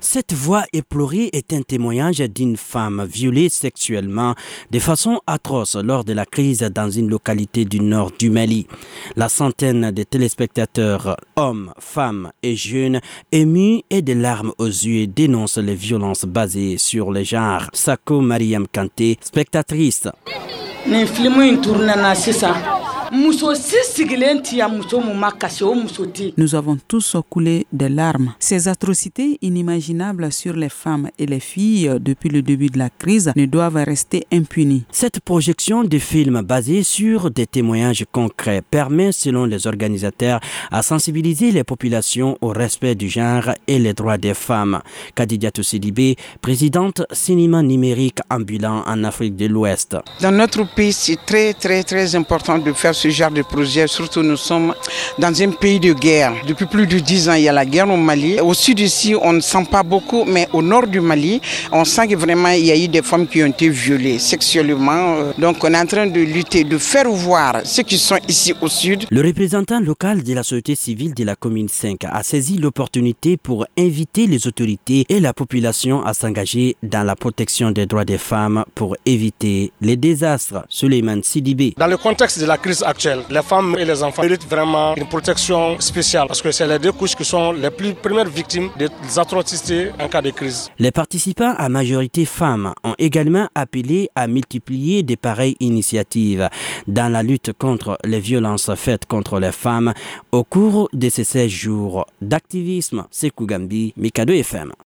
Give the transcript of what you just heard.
Cette voix éplorée est un témoignage d'une femme violée sexuellement de façon atroce lors de la crise dans une localité du nord du Mali. La centaine de téléspectateurs, hommes, femmes et jeunes, émus et des larmes aux yeux, dénoncent les violences basées sur le genre. Sako Mariam Kanté, spectatrice. nin filimu in turunana sisan Nous avons tous coulé des larmes. Ces atrocités inimaginables sur les femmes et les filles depuis le début de la crise ne doivent rester impunies. Cette projection de films basée sur des témoignages concrets permet, selon les organisateurs, à sensibiliser les populations au respect du genre et les droits des femmes. Kadidiatou Sidibé, présidente cinéma numérique ambulant en Afrique de l'Ouest. Dans notre pays, c'est très très très important de faire ce genre de projet. Surtout, nous sommes dans un pays de guerre. Depuis plus de dix ans, il y a la guerre au Mali. Au sud ici, on ne sent pas beaucoup, mais au nord du Mali, on sent que vraiment il y a eu des femmes qui ont été violées sexuellement. Donc, on est en train de lutter, de faire voir ceux qui sont ici au sud. Le représentant local de la société civile de la commune 5 a saisi l'opportunité pour inviter les autorités et la population à s'engager dans la protection des droits des femmes pour éviter les désastres. Suleiman Sidibé. Dans le contexte de la crise actuelle, les femmes et les enfants méritent vraiment une protection spéciale parce que c'est les deux couches qui sont les plus premières victimes des atrocités en cas de crise. Les participants à majorité femmes ont également appelé à multiplier des pareilles initiatives dans la lutte contre les violences faites contre les femmes au cours de ces 16 jours d'activisme. C'est Kougambi, Mikado FM.